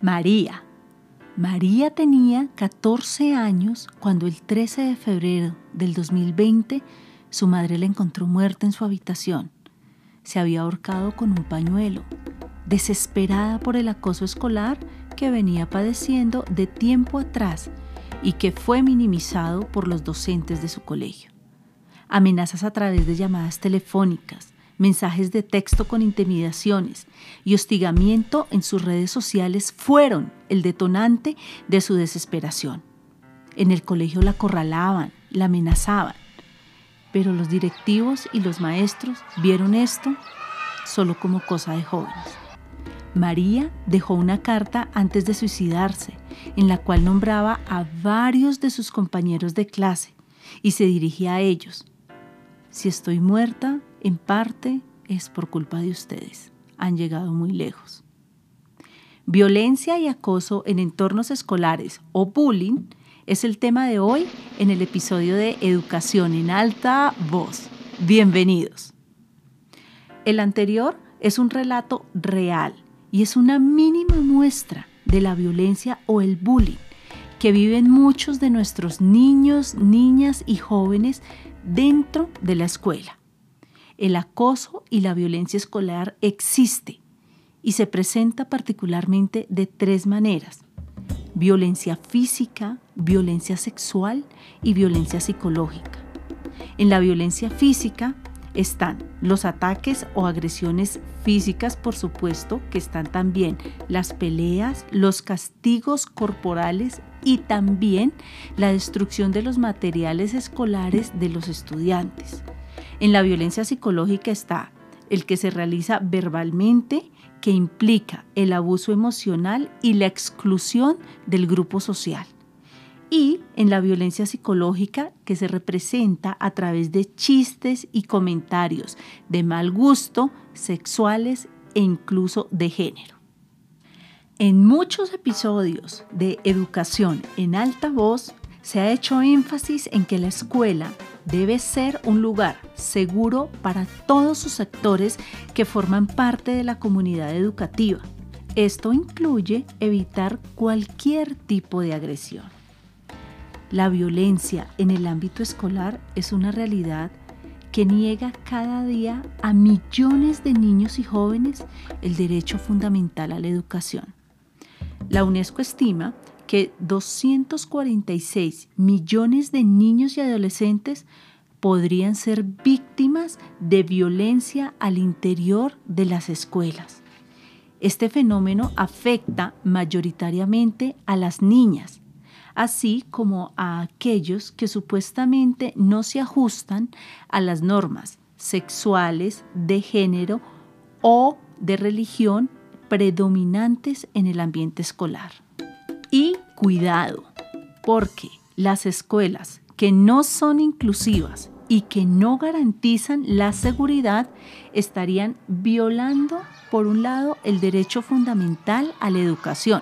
María. María tenía 14 años cuando el 13 de febrero del 2020 su madre la encontró muerta en su habitación. Se había ahorcado con un pañuelo, desesperada por el acoso escolar que venía padeciendo de tiempo atrás y que fue minimizado por los docentes de su colegio. Amenazas a través de llamadas telefónicas, mensajes de texto con intimidaciones y hostigamiento en sus redes sociales fueron el detonante de su desesperación. En el colegio la acorralaban, la amenazaban, pero los directivos y los maestros vieron esto solo como cosa de jóvenes. María dejó una carta antes de suicidarse, en la cual nombraba a varios de sus compañeros de clase y se dirigía a ellos. Si estoy muerta, en parte es por culpa de ustedes. Han llegado muy lejos. Violencia y acoso en entornos escolares o bullying es el tema de hoy en el episodio de Educación en alta voz. Bienvenidos. El anterior es un relato real y es una mínima muestra de la violencia o el bullying que viven muchos de nuestros niños, niñas y jóvenes dentro de la escuela. El acoso y la violencia escolar existe y se presenta particularmente de tres maneras. Violencia física, violencia sexual y violencia psicológica. En la violencia física están los ataques o agresiones físicas, por supuesto, que están también las peleas, los castigos corporales y también la destrucción de los materiales escolares de los estudiantes. En la violencia psicológica está el que se realiza verbalmente, que implica el abuso emocional y la exclusión del grupo social. Y en la violencia psicológica que se representa a través de chistes y comentarios de mal gusto, sexuales e incluso de género. En muchos episodios de Educación en alta voz se ha hecho énfasis en que la escuela debe ser un lugar seguro para todos sus sectores que forman parte de la comunidad educativa. Esto incluye evitar cualquier tipo de agresión. La violencia en el ámbito escolar es una realidad que niega cada día a millones de niños y jóvenes el derecho fundamental a la educación. La UNESCO estima que 246 millones de niños y adolescentes podrían ser víctimas de violencia al interior de las escuelas. Este fenómeno afecta mayoritariamente a las niñas, así como a aquellos que supuestamente no se ajustan a las normas sexuales, de género o de religión predominantes en el ambiente escolar. Y cuidado, porque las escuelas que no son inclusivas y que no garantizan la seguridad estarían violando, por un lado, el derecho fundamental a la educación,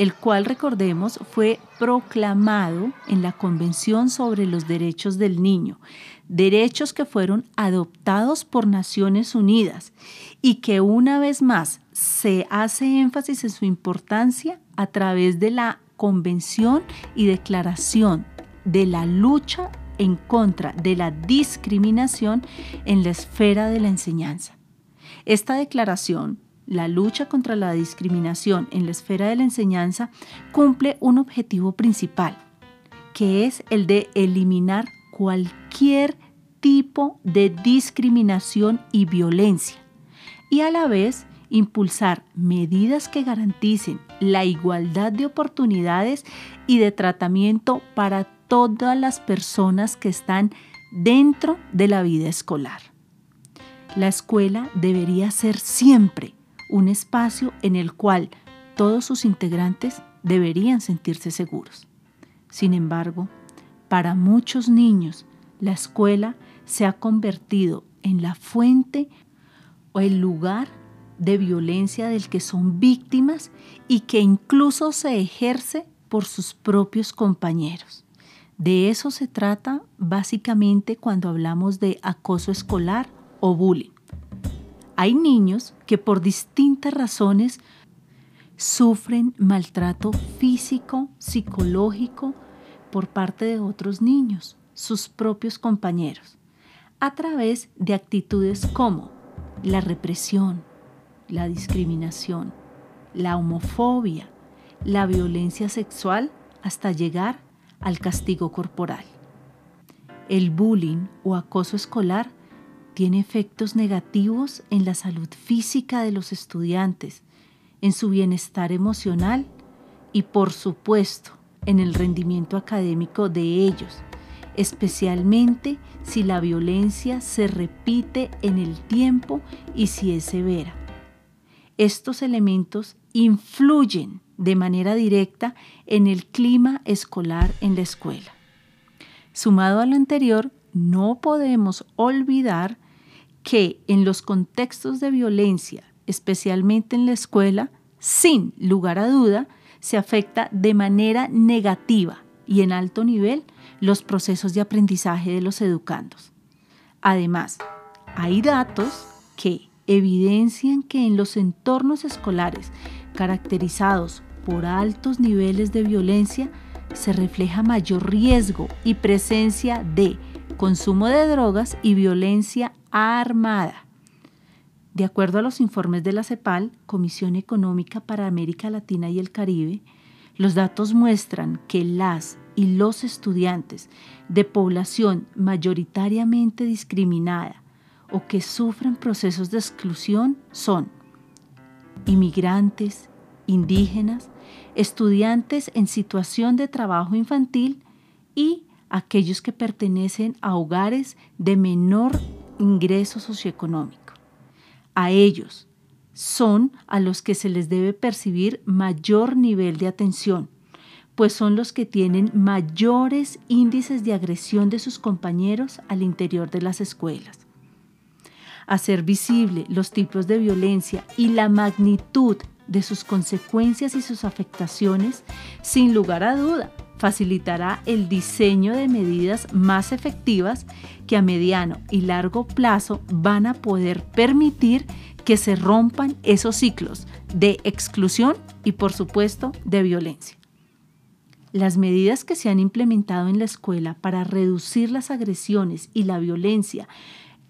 el cual, recordemos, fue proclamado en la Convención sobre los Derechos del Niño, derechos que fueron adoptados por Naciones Unidas y que una vez más se hace énfasis en su importancia a través de la convención y declaración de la lucha en contra de la discriminación en la esfera de la enseñanza. Esta declaración, la lucha contra la discriminación en la esfera de la enseñanza, cumple un objetivo principal, que es el de eliminar cualquier tipo de discriminación y violencia, y a la vez impulsar medidas que garanticen la igualdad de oportunidades y de tratamiento para todas las personas que están dentro de la vida escolar. La escuela debería ser siempre un espacio en el cual todos sus integrantes deberían sentirse seguros. Sin embargo, para muchos niños, la escuela se ha convertido en la fuente o el lugar de violencia del que son víctimas y que incluso se ejerce por sus propios compañeros. De eso se trata básicamente cuando hablamos de acoso escolar o bullying. Hay niños que por distintas razones sufren maltrato físico, psicológico por parte de otros niños, sus propios compañeros, a través de actitudes como la represión, la discriminación, la homofobia, la violencia sexual hasta llegar al castigo corporal. El bullying o acoso escolar tiene efectos negativos en la salud física de los estudiantes, en su bienestar emocional y por supuesto en el rendimiento académico de ellos, especialmente si la violencia se repite en el tiempo y si es severa. Estos elementos influyen de manera directa en el clima escolar en la escuela. Sumado a lo anterior, no podemos olvidar que en los contextos de violencia, especialmente en la escuela, sin lugar a duda, se afecta de manera negativa y en alto nivel los procesos de aprendizaje de los educandos. Además, hay datos que evidencian que en los entornos escolares caracterizados por altos niveles de violencia, se refleja mayor riesgo y presencia de consumo de drogas y violencia armada. De acuerdo a los informes de la CEPAL, Comisión Económica para América Latina y el Caribe, los datos muestran que las y los estudiantes de población mayoritariamente discriminada o que sufren procesos de exclusión son inmigrantes, indígenas, estudiantes en situación de trabajo infantil y aquellos que pertenecen a hogares de menor ingreso socioeconómico. A ellos son a los que se les debe percibir mayor nivel de atención, pues son los que tienen mayores índices de agresión de sus compañeros al interior de las escuelas. Hacer visible los tipos de violencia y la magnitud de sus consecuencias y sus afectaciones, sin lugar a duda, facilitará el diseño de medidas más efectivas que a mediano y largo plazo van a poder permitir que se rompan esos ciclos de exclusión y por supuesto de violencia. Las medidas que se han implementado en la escuela para reducir las agresiones y la violencia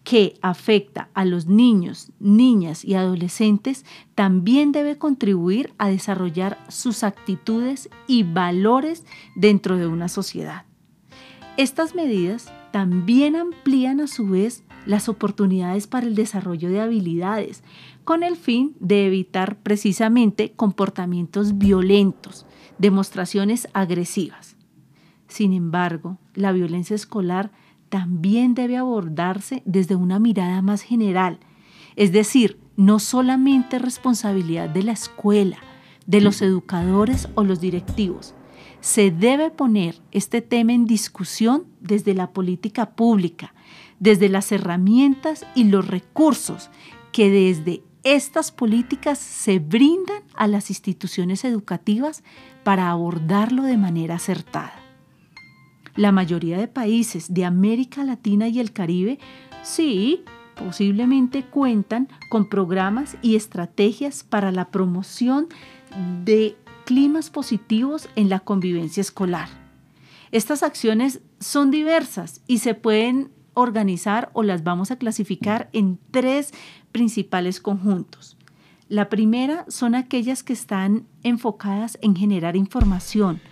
que afecta a los niños, niñas y adolescentes también debe contribuir a desarrollar sus actitudes y valores dentro de una sociedad. Estas medidas también amplían a su vez las oportunidades para el desarrollo de habilidades, con el fin de evitar precisamente comportamientos violentos, demostraciones agresivas. Sin embargo, la violencia escolar también debe abordarse desde una mirada más general, es decir, no solamente responsabilidad de la escuela, de los educadores o los directivos. Se debe poner este tema en discusión desde la política pública, desde las herramientas y los recursos que desde estas políticas se brindan a las instituciones educativas para abordarlo de manera acertada. La mayoría de países de América Latina y el Caribe sí, posiblemente cuentan con programas y estrategias para la promoción de climas positivos en la convivencia escolar. Estas acciones son diversas y se pueden organizar o las vamos a clasificar en tres principales conjuntos. La primera son aquellas que están enfocadas en generar información,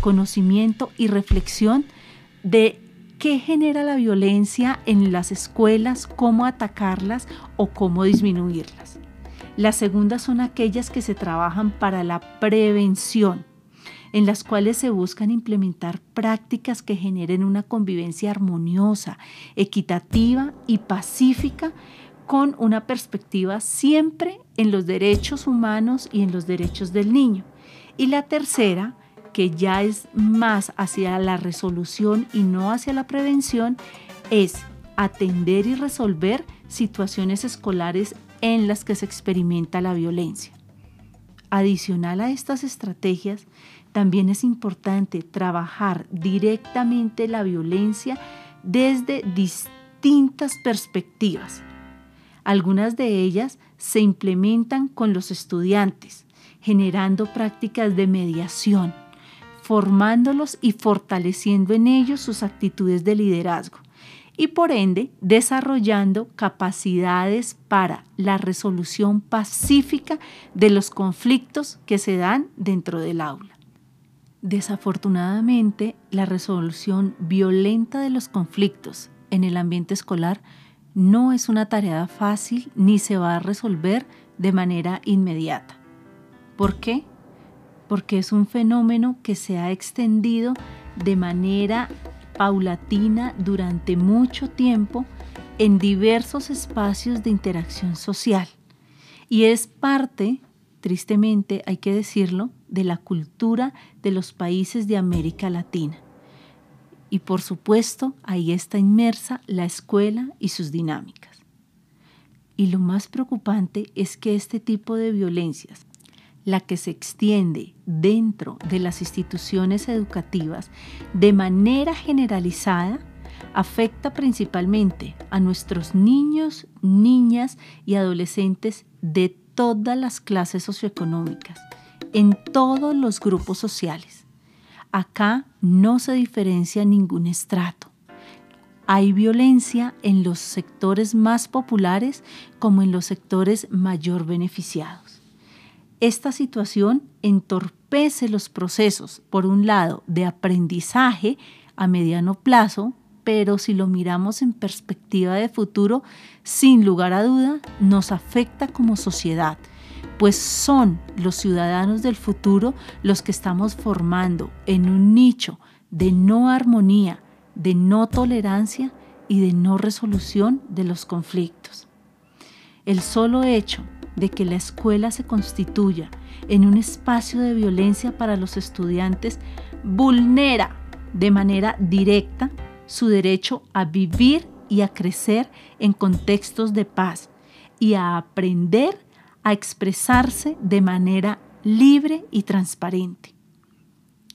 conocimiento y reflexión de qué genera la violencia en las escuelas, cómo atacarlas o cómo disminuirlas. Las segundas son aquellas que se trabajan para la prevención, en las cuales se buscan implementar prácticas que generen una convivencia armoniosa, equitativa y pacífica con una perspectiva siempre en los derechos humanos y en los derechos del niño. Y la tercera que ya es más hacia la resolución y no hacia la prevención, es atender y resolver situaciones escolares en las que se experimenta la violencia. Adicional a estas estrategias, también es importante trabajar directamente la violencia desde distintas perspectivas. Algunas de ellas se implementan con los estudiantes, generando prácticas de mediación, formándolos y fortaleciendo en ellos sus actitudes de liderazgo y por ende desarrollando capacidades para la resolución pacífica de los conflictos que se dan dentro del aula. Desafortunadamente, la resolución violenta de los conflictos en el ambiente escolar no es una tarea fácil ni se va a resolver de manera inmediata. ¿Por qué? Porque es un fenómeno que se ha extendido de manera paulatina durante mucho tiempo en diversos espacios de interacción social y es parte, tristemente hay que decirlo, de la cultura de los países de América Latina. Y por supuesto, ahí está inmersa la escuela y sus dinámicas. Y lo más preocupante es que este tipo de violencias, la que se extiende dentro de las instituciones educativas de manera generalizada, afecta principalmente a nuestros niños, niñas y adolescentes de todas las clases socioeconómicas, en todos los grupos sociales. Acá no se diferencia ningún estrato. Hay violencia en los sectores más populares como en los sectores mayor beneficiados. Esta situación entorpece los procesos, por un lado, de aprendizaje a mediano plazo, pero si lo miramos en perspectiva de futuro, sin lugar a duda, nos afecta como sociedad, pues son los ciudadanos del futuro los que estamos formando en un nicho de no armonía, de no tolerancia y de no resolución de los conflictos. El solo hecho de que la escuela se constituya en un espacio de violencia para los estudiantes vulnera de manera directa su derecho a vivir y a crecer en contextos de paz y a aprender a expresarse de manera libre y transparente.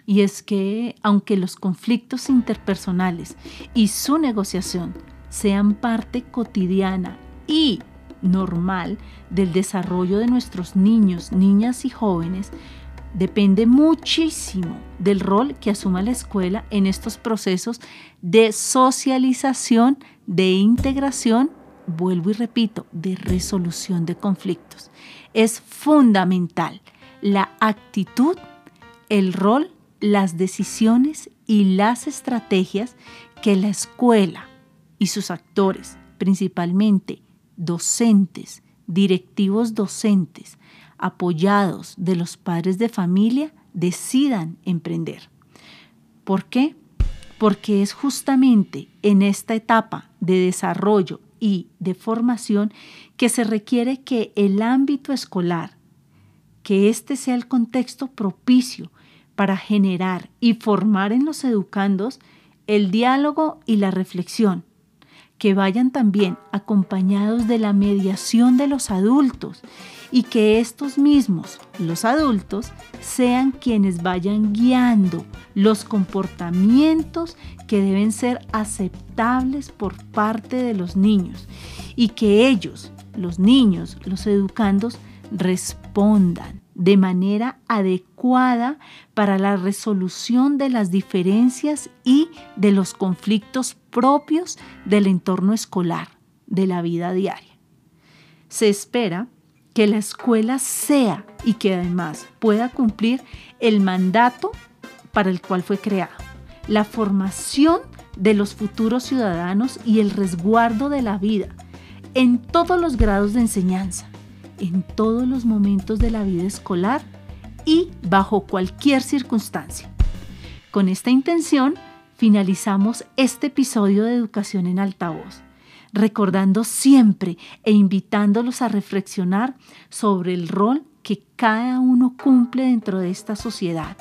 Y es que aunque los conflictos interpersonales y su negociación sean parte cotidiana y normal del desarrollo de nuestros niños, niñas y jóvenes depende muchísimo del rol que asuma la escuela en estos procesos de socialización, de integración, vuelvo y repito, de resolución de conflictos. Es fundamental la actitud, el rol, las decisiones y las estrategias que la escuela y sus actores, principalmente docentes, directivos docentes, apoyados de los padres de familia, decidan emprender. ¿Por qué? Porque es justamente en esta etapa de desarrollo y de formación que se requiere que el ámbito escolar, que este sea el contexto propicio para generar y formar en los educandos el diálogo y la reflexión, que vayan también acompañados de la mediación de los adultos y que estos mismos, los adultos, sean quienes vayan guiando los comportamientos que deben ser aceptables por parte de los niños y que ellos, los niños, los educandos, respondan de manera adecuada para la resolución de las diferencias y de los conflictos propios del entorno escolar, de la vida diaria. Se espera que la escuela sea y que además pueda cumplir el mandato para el cual fue creado, la formación de los futuros ciudadanos y el resguardo de la vida en todos los grados de enseñanza en todos los momentos de la vida escolar y bajo cualquier circunstancia. Con esta intención, finalizamos este episodio de Educación en Altavoz, recordando siempre e invitándolos a reflexionar sobre el rol que cada uno cumple dentro de esta sociedad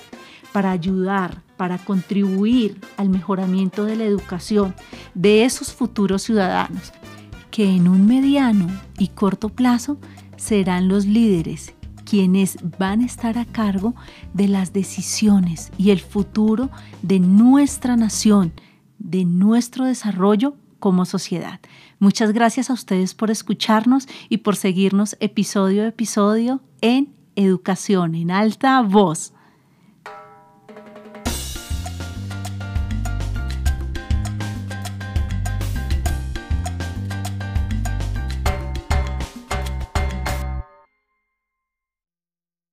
para ayudar, para contribuir al mejoramiento de la educación de esos futuros ciudadanos que en un mediano y corto plazo serán los líderes quienes van a estar a cargo de las decisiones y el futuro de nuestra nación, de nuestro desarrollo como sociedad. Muchas gracias a ustedes por escucharnos y por seguirnos episodio a episodio en Educación en Alta Voz.